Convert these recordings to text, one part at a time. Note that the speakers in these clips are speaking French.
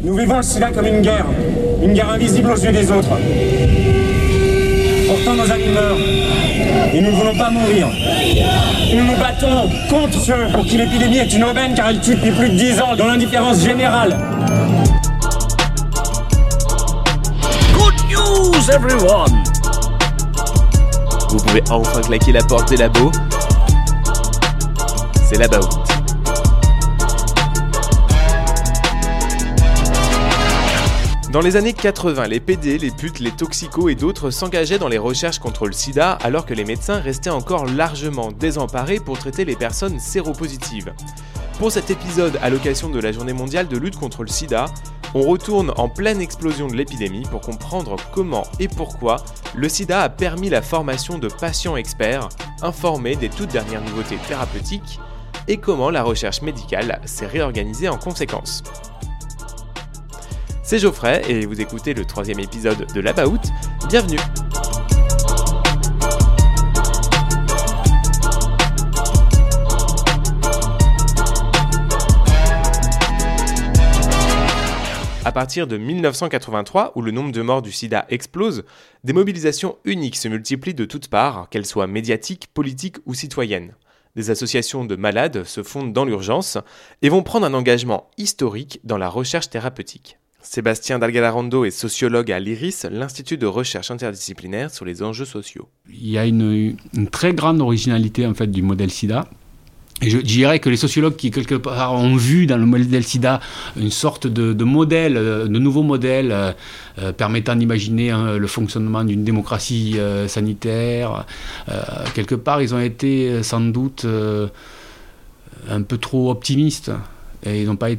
Nous vivons le sida comme une guerre, une guerre invisible aux yeux des autres. Pourtant nos amis meurent, et nous ne voulons pas mourir. Nous nous battons contre ceux pour qui l'épidémie est une aubaine car elle tue depuis plus de 10 ans dans l'indifférence générale. Good news, everyone! Vous pouvez enfin claquer la porte des labos. C'est là-bas Dans les années 80, les PD, les putes, les toxicos et d'autres s'engageaient dans les recherches contre le sida alors que les médecins restaient encore largement désemparés pour traiter les personnes séropositives. Pour cet épisode à l'occasion de la journée mondiale de lutte contre le sida, on retourne en pleine explosion de l'épidémie pour comprendre comment et pourquoi le sida a permis la formation de patients experts informés des toutes dernières nouveautés thérapeutiques et comment la recherche médicale s'est réorganisée en conséquence. C'est Geoffrey et vous écoutez le troisième épisode de l'Abaout. Bienvenue À partir de 1983, où le nombre de morts du sida explose, des mobilisations uniques se multiplient de toutes parts, qu'elles soient médiatiques, politiques ou citoyennes. Des associations de malades se fondent dans l'urgence et vont prendre un engagement historique dans la recherche thérapeutique. Sébastien Dalgalarando est sociologue à l'IRIS, l'Institut de recherche interdisciplinaire sur les enjeux sociaux. Il y a une, très grande originalité en fait du modèle SIDA. Et je dirais que les sociologues qui, quelque part, ont vu dans le modèle SIDA une sorte de, modèle, de nouveau modèle euh, euh, permettant d'imaginer hein, le fonctionnement d'une démocratie euh, sanitaire, quelque part, ils ont été sans doute un peu trop optimistes. Ils n'ont pas,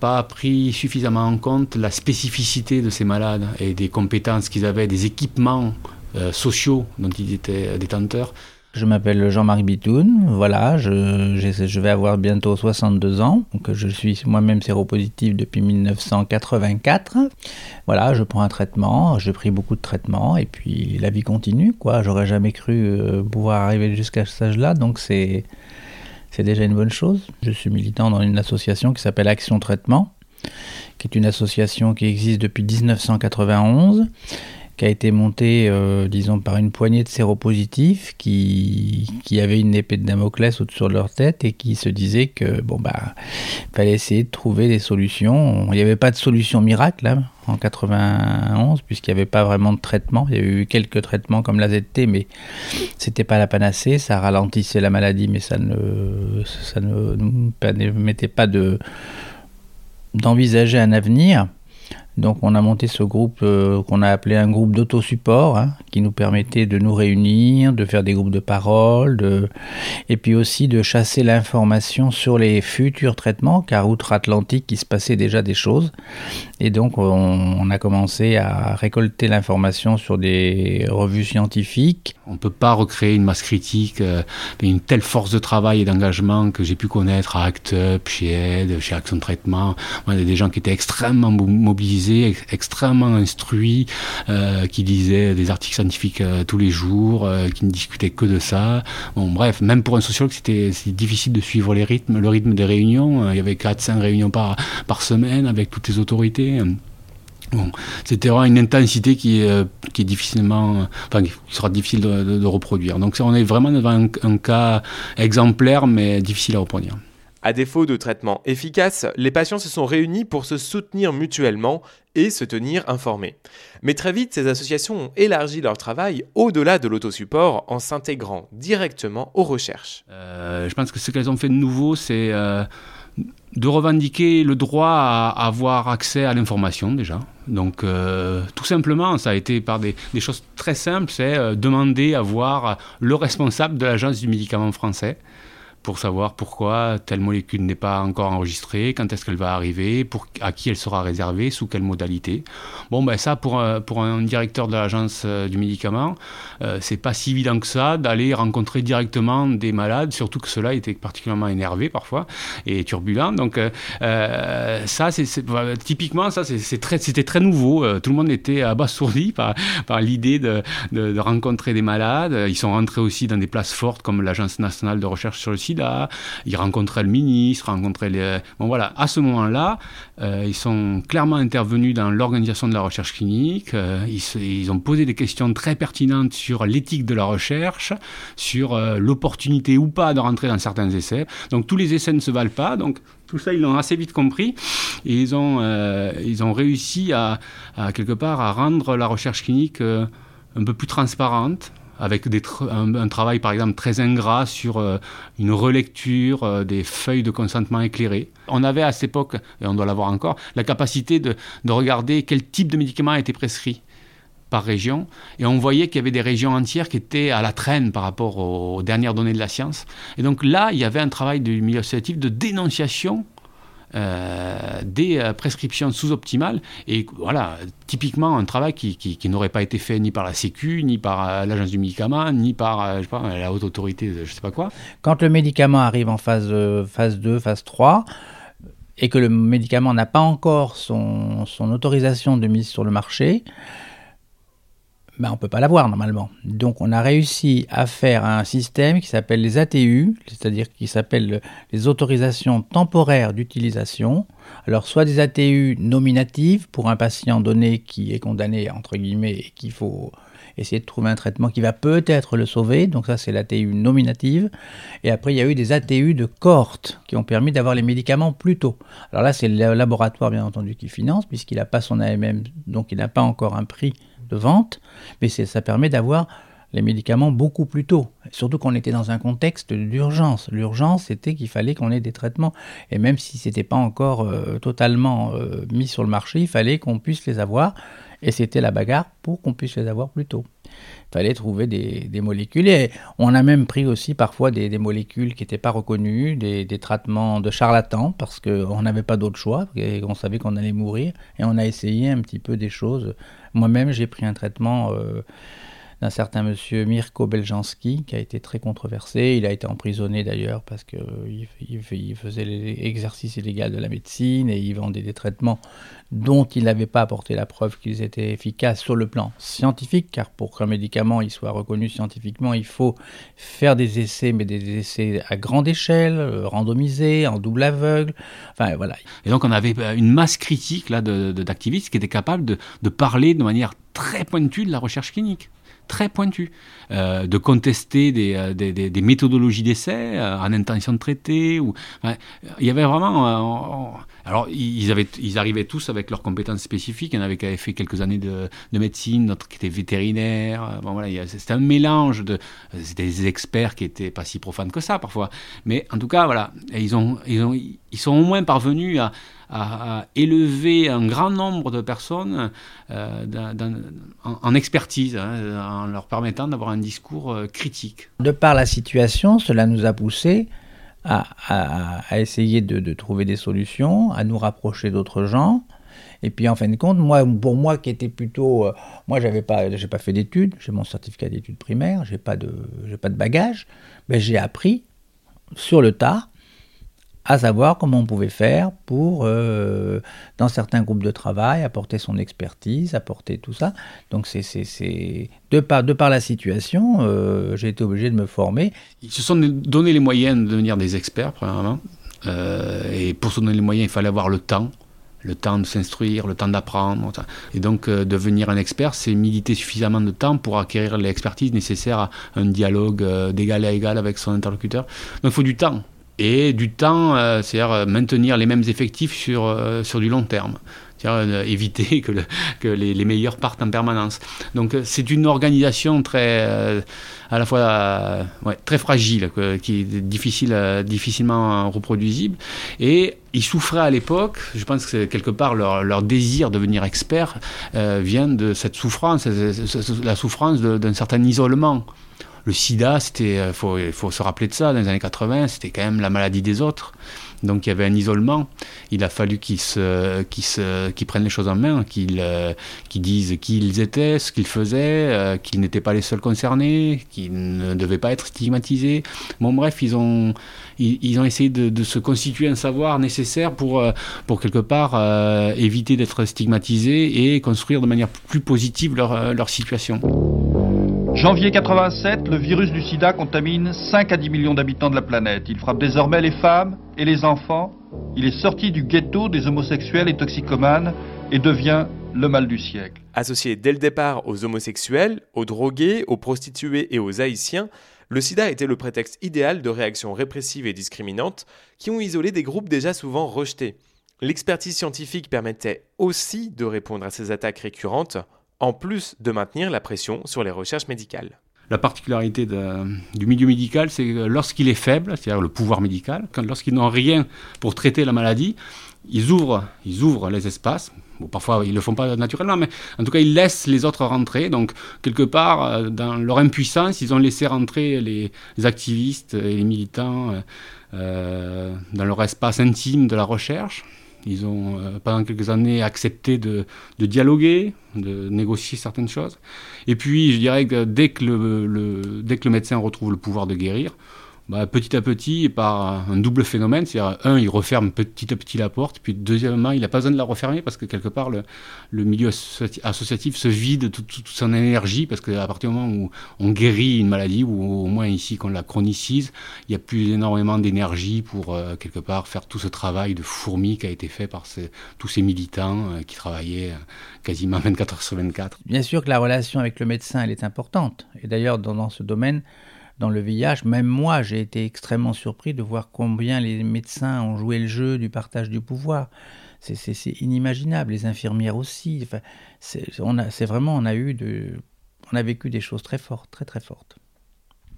pas pris suffisamment en compte la spécificité de ces malades et des compétences qu'ils avaient, des équipements euh, sociaux dont ils étaient détenteurs. Je m'appelle Jean-Marie Bitoun, voilà, je, je, vais avoir bientôt 62 ans, donc je suis moi-même séropositif depuis 1984. Voilà, je prends un traitement, j'ai pris beaucoup de traitements, et puis la vie continue, quoi. J'aurais jamais cru euh, pouvoir arriver jusqu'à cet âge-là, donc c'est c'est déjà une bonne chose. Je suis militant dans une association qui s'appelle Action Traitement, qui est une association qui existe depuis 1991 qui a été montée, euh, disons, par une poignée de séropositifs qui, avaient une épée de Damoclès au-dessus de leur tête et qui se disaient que, bon, bah, fallait essayer de trouver des solutions. Il n'y avait pas de solution miracle, hein, en 91, puisqu'il n'y avait pas vraiment de traitement. Il y a eu quelques traitements comme l'AZT, mais c'était pas la panacée. Ça ralentissait la maladie, mais ça ne, ça ne nous permettait pas de, d'envisager un avenir. Donc on a monté ce groupe euh, qu'on a appelé un groupe d'autosupport, hein, qui nous permettait de nous réunir, de faire des groupes de parole, et puis aussi de chasser l'information sur les futurs traitements, car outre-Atlantique il se passait déjà des choses. Et donc on, a commencé à récolter l'information sur des revues scientifiques. On ne peut pas recréer une masse critique, euh, une telle force de travail et d'engagement que j'ai pu connaître à ACT UP, chez Aide, chez Action Traitement. y a des gens qui étaient extrêmement mobilisés extrêmement instruit, euh, qui lisait des articles scientifiques euh, tous les jours, euh, qui ne discutait que de ça. Bon, bref, même pour un sociologue, c'était difficile de suivre les rythmes, le rythme des réunions. Il y avait 4-5 réunions par, semaine avec toutes les autorités. Bon, c'était vraiment une intensité qui est, difficilement, enfin, qui sera difficile de, reproduire. Donc, on est vraiment devant un cas exemplaire, mais difficile à reproduire. À défaut de traitement efficace, les patients se sont réunis pour se soutenir mutuellement et se tenir informés. Mais très vite, ces associations ont élargi leur travail au-delà de l'autosupport en s'intégrant directement aux recherches. Euh, je pense que ce qu'elles ont fait de nouveau, c'est euh, de revendiquer le droit à avoir accès à l'information déjà. Donc euh, tout simplement, ça a été par des, des choses très simples, c'est demander à voir le responsable de l'agence du médicament français pour savoir pourquoi telle molécule n'est pas encore enregistrée, quand est-ce qu'elle va arriver, à qui elle sera réservée, sous quelle modalité. Bon, ben ça, pour un, pour un directeur de l'agence euh, du médicament, euh, c'est pas si évident que ça d'aller rencontrer directement des malades, surtout que cela était particulièrement énervé parfois et turbulent. Donc euh, ça, c'est typiquement ça, c'était très nouveau. tout le monde était abasourdi par, l'idée de rencontrer des malades. Ils sont rentrés aussi dans des places fortes comme l'agence nationale de recherche sur le site ils rencontraient le ministre, rencontraient les... Bon voilà, à ce moment-là, euh, ils sont clairement intervenus dans l'organisation de la recherche clinique, euh, ils, ont posé des questions très pertinentes sur l'éthique de la recherche, sur l'opportunité ou pas de rentrer dans certains essais. Donc tous les essais ne se valent pas, donc tout ça, ils l'ont assez vite compris. Et ils ont, ils ont réussi à, quelque part à rendre la recherche clinique un peu plus transparente, avec un, travail par exemple très ingrat sur euh, une relecture euh, des feuilles de consentement éclairées. On avait à cette époque, et on doit l'avoir encore, la capacité de, de, regarder quel type de médicament a été prescrit par région, et on voyait qu'il y avait des régions entières qui étaient à la traîne par rapport aux, aux dernières données de la science. Et donc là, il y avait un travail du milieu associatif de dénonciation euh, des euh, prescriptions sous-optimales. Et voilà, typiquement un travail qui, qui, n'aurait pas été fait ni par la Sécu, ni par euh, l'Agence du médicament, ni par je sais pas, la haute autorité, je sais pas quoi. Quand le médicament arrive en phase, phase 2, phase 3, et que le médicament n'a pas encore son, son autorisation de mise sur le marché, ben, on ne peut pas l'avoir normalement. Donc on a réussi à faire un système qui s'appelle les ATU, c'est-à-dire qui s'appelle les autorisations temporaires d'utilisation. Alors soit des ATU nominatives pour un patient donné qui est condamné entre guillemets et qu'il faut essayer de trouver un traitement qui va peut-être le sauver. Donc ça c'est l'ATU nominative. Et après il y a eu des ATU de cohorte qui ont permis d'avoir les médicaments plus tôt. Alors là c'est le laboratoire bien entendu qui finance puisqu'il n'a pas son AMM, donc il n'a pas encore un prix de vente, mais ça permet d'avoir les médicaments beaucoup plus tôt, surtout qu'on était dans un contexte d'urgence. L'urgence, c'était qu'il fallait qu'on ait des traitements, et même si ce n'était pas encore euh, totalement euh, mis sur le marché, il fallait qu'on puisse les avoir, et c'était la bagarre pour qu'on puisse les avoir plus tôt. Il fallait trouver des, molécules, et on a même pris aussi parfois des, molécules qui n'étaient pas reconnues, des, traitements de charlatans, parce qu'on n'avait pas d'autre choix, et on savait qu'on allait mourir, et on a essayé un petit peu des choses. Moi-même, j'ai pris un traitement euh, d'un certain monsieur Mirko Beljanski, qui a été très controversé. Il a été emprisonné d'ailleurs parce qu'il il, faisait l'exercice illégal de la médecine et il vendait des traitements dont il n'avait pas apporté la preuve qu'ils étaient efficaces sur le plan scientifique, car pour qu'un médicament il soit reconnu scientifiquement, il faut faire des essais, mais des essais à grande échelle, euh, randomisés, en double aveugle. Enfin voilà. Et donc on avait euh, une masse critique d'activistes qui étaient capables de, de parler de manière très pointue de la recherche clinique très pointu, euh, de contester des, euh, méthodologies d'essai euh, en intention de traiter. Ou, il y avait vraiment... alors, ils, avaient, ils arrivaient tous avec leurs compétences spécifiques. Il y en avait qui avaient fait quelques années de, de médecine, d'autres qui étaient vétérinaires. Voilà, c'était un mélange de... Des experts qui étaient pas si profanes que ça, parfois. Mais en tout cas, voilà, ils, ont, ils, ont, ils sont au moins parvenus à à, élever un grand nombre de personnes euh, en, expertise, hein, en leur permettant d'avoir un discours euh, critique. De par la situation, cela nous a poussé à, essayer de, trouver des solutions, à nous rapprocher d'autres gens. Et puis en fin de compte, moi, pour moi qui était plutôt, euh, moi j'avais pas, j'ai pas fait d'études, j'ai mon certificat d'études primaires, j'ai pas de, j'ai pas de bagage, mais j'ai appris sur le tas à savoir comment on pouvait faire pour, euh, dans certains groupes de travail, apporter son expertise, apporter tout ça. Donc, c'est, de, par, de par la situation, euh, j'ai été obligé de me former. Ils se sont donné les moyens de devenir des experts, premièrement. Euh, et pour se donner les moyens, il fallait avoir le temps le temps de s'instruire, le temps d'apprendre. Et donc, devenir un expert, c'est militer suffisamment de temps pour acquérir l'expertise nécessaire à un dialogue d'égal à égal avec son interlocuteur. Donc, il faut du temps et du temps, euh, c'est-à-dire euh, maintenir les mêmes effectifs sur, euh, sur du long terme. C'est-à-dire éviter que, les, meilleurs partent en permanence. Donc c'est une organisation très, à la fois très fragile, qui est difficile, difficilement reproduisible. Et ils souffraient à l'époque, je pense que quelque part leur, leur, désir de devenir expert vient de cette souffrance, la souffrance d'un certain isolement le sida, c'était, euh, faut, faut se rappeler de ça, dans les années 80, c'était quand même la maladie des autres. Donc il y avait un isolement. Il a fallu qu'ils se, qu'ils se, prennent les choses en main, qu'ils, euh, qu'ils disent qui ils étaient, ce qu'ils faisaient, euh, qu'ils n'étaient pas les seuls concernés, qu'ils ne devaient pas être stigmatisés. Bon bref, ils ont, ils, ont essayé de, de, se constituer un savoir nécessaire pour, pour quelque part éviter d'être stigmatisés et construire de manière plus positive leur, leur situation. Janvier 87, le virus du sida contamine 5 à 10 millions d'habitants de la planète. Il frappe désormais les femmes et les enfants. Il est sorti du ghetto des homosexuels et toxicomanes et devient le mal du siècle. Associé dès le départ aux homosexuels, aux drogués, aux prostituées et aux haïtiens, le sida était le prétexte idéal de réactions répressives et discriminantes qui ont isolé des groupes déjà souvent rejetés. L'expertise scientifique permettait aussi de répondre à ces attaques récurrentes, en plus de maintenir la pression sur les recherches médicales. La particularité du milieu médical, c'est que lorsqu'il est faible, c'est-à-dire le pouvoir médical, lorsqu'ils n'ont rien pour traiter la maladie, ils ouvrent, ils ouvrent les espaces. parfois, ils ne le font pas naturellement, mais en tout cas, ils laissent les autres rentrer. Donc, quelque part, euh, dans leur impuissance, ils ont laissé rentrer les, activistes et les militants euh, euh, dans leur espace intime de la recherche. Ils ont, pendant quelques années, accepté de, dialoguer, de négocier certaines choses. Et puis, je dirais que dès que le, dès que le médecin retrouve le pouvoir de guérir, bah, petit à petit, par un double phénomène, c'est-à-dire, un, il referme petit à petit la porte, puis deuxièmement, il n'a pas besoin de la refermer parce que quelque part, le, milieu associatif se vide toute, son énergie, parce qu'à partir du moment où on guérit une maladie, ou au moins ici qu'on la chronicise, il n'y a plus énormément d'énergie pour, euh, quelque part, faire tout ce travail de fourmi qui a été fait par tous ces militants euh, qui travaillaient euh, quasiment 24 heures sur 24. Bien sûr que la relation avec le médecin, elle est importante. Et d'ailleurs, dans ce domaine, dans le VIH. Même moi, j'ai été extrêmement surpris de voir combien les médecins ont joué le jeu du partage du pouvoir. C'est inimaginable. Les infirmières aussi. Enfin, c'est vraiment, on a eu de, on a vécu des choses très fortes, très très fortes.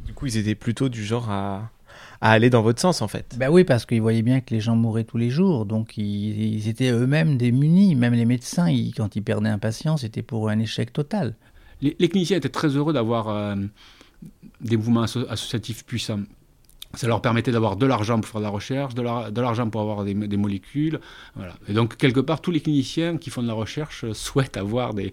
Du coup, ils étaient plutôt du genre à, à aller dans votre sens, en fait. Ben oui, parce qu'ils voyaient bien que les gens mouraient tous les jours, donc ils, étaient eux-mêmes démunis. Même les médecins, quand ils perdaient un patient, c'était pour eux un échec total. Les, cliniciens étaient très heureux d'avoir euh, des mouvements associatifs puissants. Ça leur permettait d'avoir de l'argent pour faire de la recherche, de l'argent pour avoir des, molécules. Voilà. Et donc, quelque part, tous les cliniciens qui font de la recherche euh, souhaitent avoir des,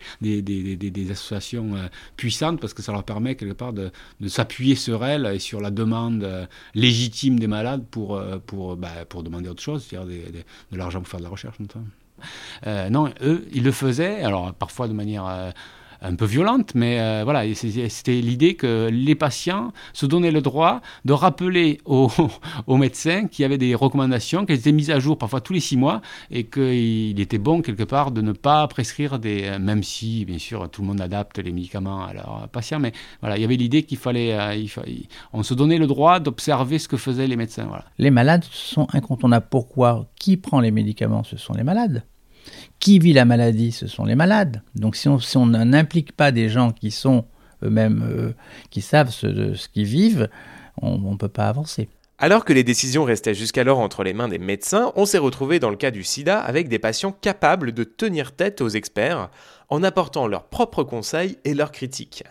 associations euh, puissantes parce que ça leur permet, quelque part, de, s'appuyer sur elles et sur la demande euh, légitime des malades pour, bah, pour demander autre chose, c'est-à-dire de l'argent pour faire de la recherche, non, eux, ils le faisaient, alors parfois de manière un peu violente, mais euh, voilà, c'était l'idée que les patients se donnaient le droit de rappeler aux, médecins qu'il y avait des recommandations, qu'elles étaient mises à jour parfois tous les six mois, et qu'il était bon quelque part de ne pas prescrire des, euh, même si bien sûr tout le monde adapte les médicaments à leurs patients, mais voilà, il y avait l'idée qu'il fallait, euh, on se donnait le droit d'observer ce que faisaient les médecins. Les malades sont incontournables. Pourquoi? Qui prend les médicaments? Ce sont les malades. Qui vit la maladie Ce sont les malades. Donc si on n'implique pas des gens qui sont eux-mêmes, euh, qui savent ce, ce qu'ils vivent, on ne peut pas avancer. Alors que les décisions restaient jusqu'alors entre les mains des médecins, on s'est retrouvé dans le cas du sida avec des patients capables de tenir tête aux experts en apportant leurs propres conseils et leurs critiques.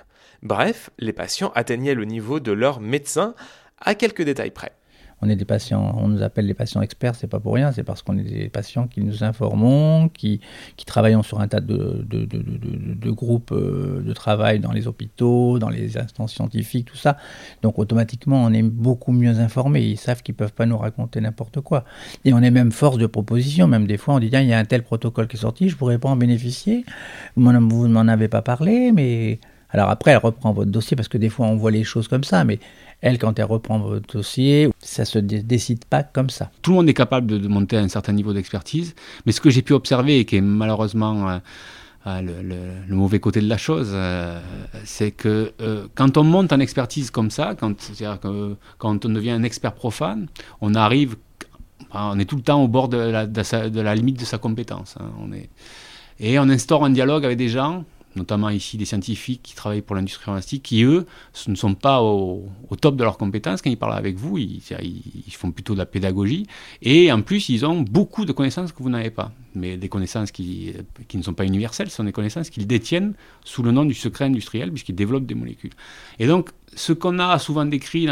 Bref, les patients atteignaient le niveau de leurs médecins à quelques détails près on est des patients, on nous appelle les patients experts, c'est pas pour rien, c'est parce qu'on est des patients qui nous informons, qui, qui travaillons sur un tas de, de, de, groupes euh, de travail dans les hôpitaux, dans les instances scientifiques, tout ça. Donc automatiquement, on est beaucoup mieux informés. Ils savent qu'ils peuvent pas nous raconter n'importe quoi. Et on est même force de proposition. Même des fois, on dit il y a un tel protocole qui est sorti, je pourrais pas en bénéficier. Vous ne m'en avez pas parlé, mais alors après, elle reprend votre dossier parce que des fois, on voit les choses comme ça, mais elle, quand elle reprend votre dossier, ça se décide pas comme ça. Tout le monde est capable de, monter un certain niveau d'expertise, mais ce que j'ai pu observer et qui est malheureusement euh, euh, le, mauvais côté de la chose, euh, c'est que quand on monte en expertise comme ça, quand, que, quand on devient un expert profane, on arrive, on est tout le temps au bord de la, de la limite de sa compétence. Hein. on est, et on instaure un dialogue avec des gens notamment ici des scientifiques qui travaillent pour l'industrie pharmaceutique, qui eux ne sont pas au, top de leurs compétences. Quand ils parlent avec vous, ils, ils, font plutôt de la pédagogie. Et en plus, ils ont beaucoup de connaissances que vous n'avez pas. Mais des connaissances qui, qui, ne sont pas universelles, ce sont des connaissances qu'ils détiennent sous le nom du secret industriel, puisqu'ils développent des molécules. Et donc, ce qu'on a souvent décrit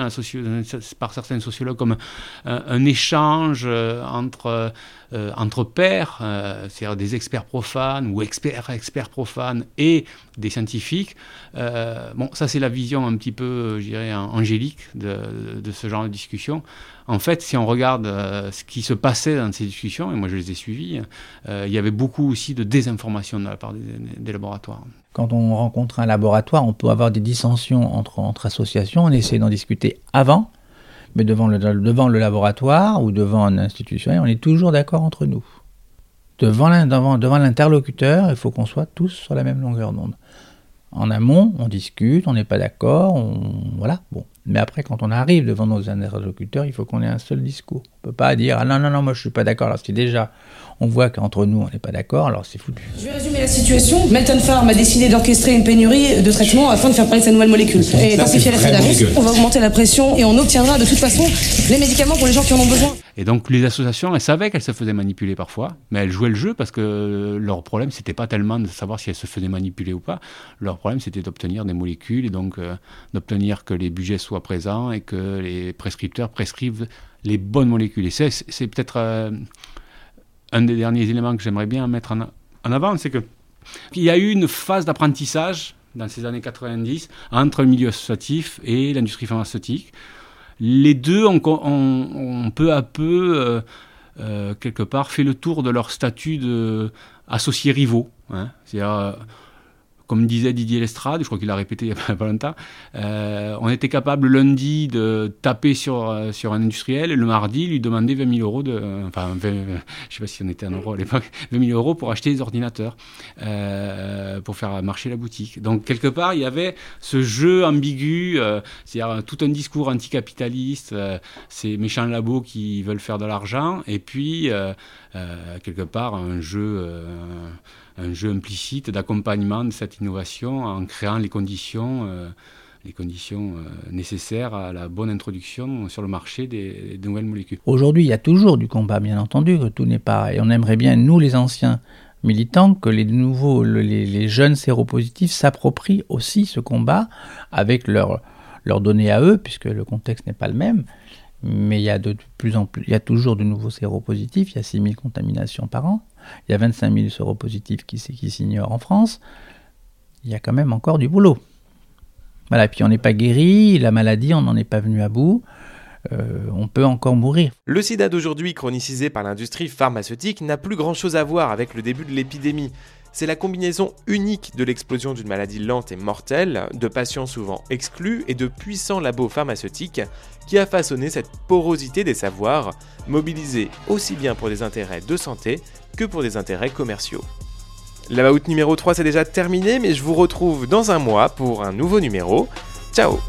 par certains sociologues comme un, échange euh, entre, euh, entre pairs, euh, c'est-à-dire des experts profanes ou experts, experts profanes et des scientifiques, bon, ça c'est la vision un petit peu, je dirais, angélique de, de, ce genre de discussion. En fait, si on regarde ce qui se passait dans ces discussions, et moi je les ai suivies, il y avait beaucoup aussi de désinformation de la part des, laboratoires. Quand on rencontre un laboratoire, on peut avoir des dissensions entre, associations, on essaie d'en discuter avant, mais devant le, devant le laboratoire ou devant une institution, on est toujours d'accord entre nous. Devant l'interlocuteur, il faut qu'on soit tous sur la même longueur d'onde. En amont, on discute, on n'est pas d'accord, on... voilà, bon. Mais après, quand on arrive devant nos interlocuteurs, il faut qu'on ait un seul discours. On ne peut pas dire ah non, non, non, moi je suis pas d'accord. Alors si déjà on voit qu'entre nous on n'est pas d'accord, alors c'est foutu. Je vais résumer la situation. Melton Farm a décidé d'orchestrer une pénurie de traitements afin de faire parler de sa nouvelle molécule. Et d'amplifier l'effet d'annonce, on va augmenter la pression et on obtiendra de toute façon les médicaments pour les gens qui en ont besoin. Et donc les associations, elles savaient qu'elles se faisaient manipuler parfois, mais elles jouaient le jeu parce que leur problème, c'était pas tellement de savoir si elles se faisaient manipuler ou pas. Leur problème, c'était d'obtenir des molécules et donc euh, d'obtenir que les budgets soient présents et que les prescripteurs prescrivent les bonnes molécules. Et c'est peut-être euh, un des derniers éléments que j'aimerais bien mettre en, avant, c'est que il y a eu une phase d'apprentissage dans ces années 90 entre le milieu associatif et l'industrie pharmaceutique. Les deux ont, peu à peu, euh, euh, quelque part, fait le tour de leur statut d'associés rivaux. Hein. C'est-à-dire, comme disait Didier Lestrade, je crois qu'il a répété il n'y a pas longtemps, euh, on était capable lundi de taper sur, euh, sur un industriel et le mardi lui demander 20 000 euros de, euh, enfin, je sais pas si on était en euros à l'époque, 20 000 euros pour acheter des ordinateurs, pour faire marcher la boutique. Donc quelque part, il y avait ce jeu ambigu, c'est-à-dire tout un discours anticapitaliste, ces méchants labos qui veulent faire de l'argent, et puis quelque part un jeu un jeu implicite d'accompagnement de cette innovation en créant les conditions, euh, les conditions euh, nécessaires à la bonne introduction sur le marché des, nouvelles molécules. Aujourd'hui, il y a toujours du combat, bien entendu, tout n'est pas. Et on aimerait bien, nous les anciens militants, que les nouveaux, les, jeunes séropositifs s'approprient aussi ce combat avec leurs leur données à eux, puisque le contexte n'est pas le même. Mais il y a de plus en plus, il y a toujours de nouveaux séropositifs, il y a 6000 contaminations par an. Il y a 25 000 séropositifs qui, qui s'ignorent en France. Il y a quand même encore du boulot. Voilà, puis on n'est pas guéri, la maladie, on n'en est pas venu à bout. Euh, on peut encore mourir. Le sida d'aujourd'hui, chronicisé par l'industrie pharmaceutique, n'a plus grand-chose à voir avec le début de l'épidémie. C'est la combinaison unique de l'explosion d'une maladie lente et mortelle, de patients souvent exclus et de puissants labos pharmaceutiques qui a façonné cette porosité des savoirs, mobilisés aussi bien pour des intérêts de santé que pour des intérêts commerciaux. La numéro 3 c'est déjà terminé, mais je vous retrouve dans un mois pour un nouveau numéro. Ciao